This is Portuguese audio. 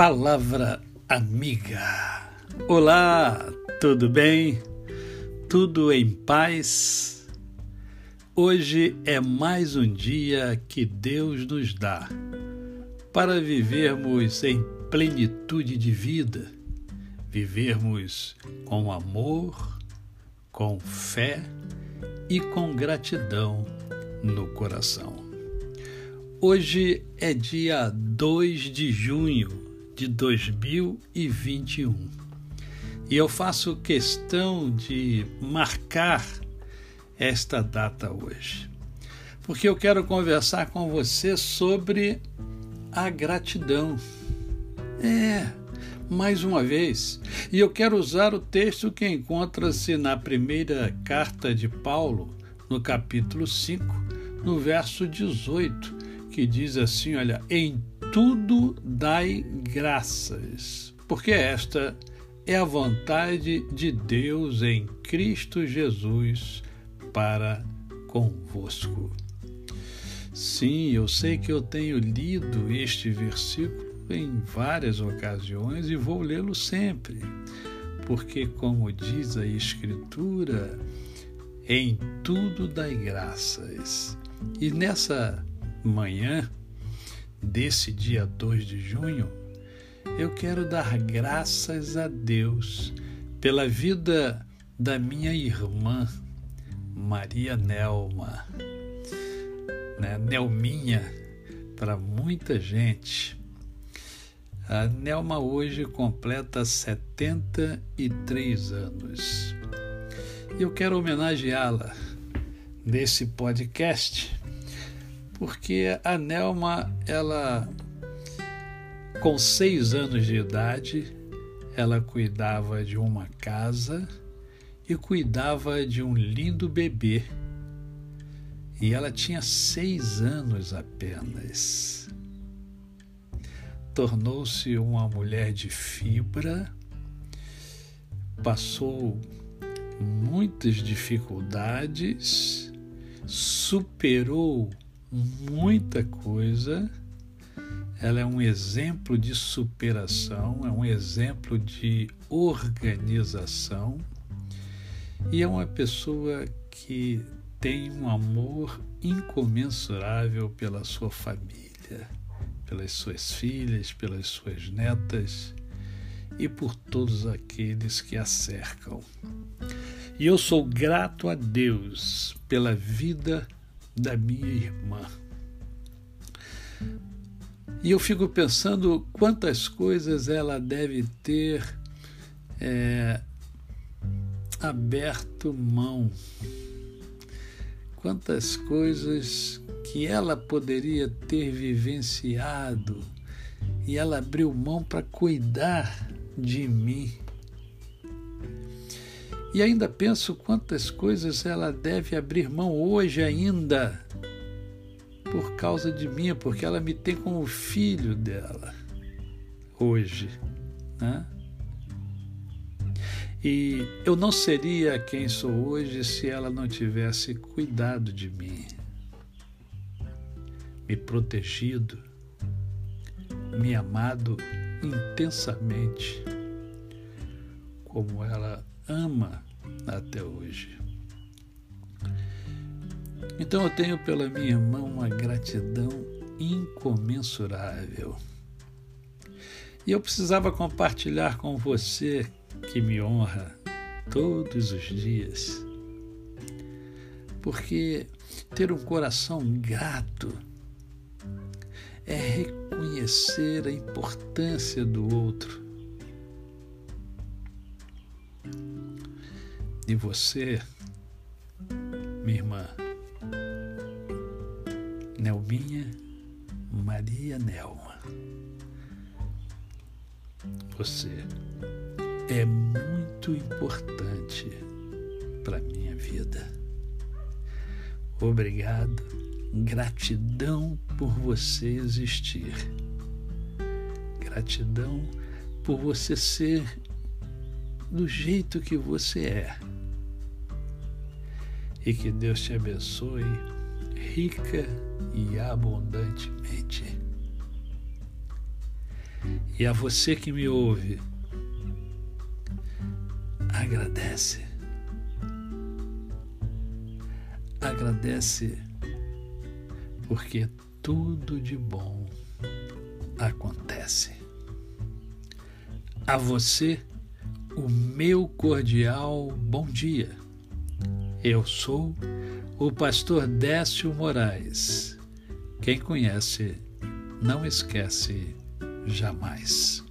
Palavra Amiga. Olá, tudo bem? Tudo em paz? Hoje é mais um dia que Deus nos dá para vivermos em plenitude de vida, vivermos com amor, com fé e com gratidão no coração. Hoje é dia 2 de junho de 2021. E eu faço questão de marcar esta data hoje, porque eu quero conversar com você sobre a gratidão. É, mais uma vez, e eu quero usar o texto que encontra-se na primeira carta de Paulo, no capítulo 5, no verso 18, que diz assim: Olha, em tudo dai graças, porque esta é a vontade de Deus em Cristo Jesus para convosco. Sim, eu sei que eu tenho lido este versículo em várias ocasiões e vou lê-lo sempre, porque, como diz a Escritura, em tudo dai graças. E nessa manhã, desse dia 2 de junho, eu quero dar graças a Deus pela vida da minha irmã, Maria Nelma. Né? Nelminha, para muita gente. A Nelma hoje completa 73 anos. E eu quero homenageá-la nesse podcast porque a Nelma, ela, com seis anos de idade, ela cuidava de uma casa e cuidava de um lindo bebê. E ela tinha seis anos apenas. Tornou-se uma mulher de fibra, passou muitas dificuldades, superou muita coisa. Ela é um exemplo de superação, é um exemplo de organização e é uma pessoa que tem um amor incomensurável pela sua família, pelas suas filhas, pelas suas netas e por todos aqueles que a cercam. E eu sou grato a Deus pela vida da minha irmã. E eu fico pensando quantas coisas ela deve ter é, aberto mão, quantas coisas que ela poderia ter vivenciado e ela abriu mão para cuidar de mim. E ainda penso quantas coisas ela deve abrir mão hoje ainda por causa de mim, porque ela me tem como filho dela hoje, né? E eu não seria quem sou hoje se ela não tivesse cuidado de mim, me protegido, me amado intensamente, como ela ama até hoje. Então eu tenho pela minha irmã uma gratidão incomensurável. E eu precisava compartilhar com você que me honra todos os dias. Porque ter um coração grato é reconhecer a importância do outro de você, minha irmã Nelminha Maria Nelma. Você é muito importante para minha vida. Obrigado, gratidão por você existir. Gratidão por você ser do jeito que você é e que Deus te abençoe rica e abundantemente. E a você que me ouve, agradece. Agradece, porque tudo de bom acontece. A você, o meu cordial bom dia. Eu sou o pastor Décio Moraes. Quem conhece, não esquece jamais.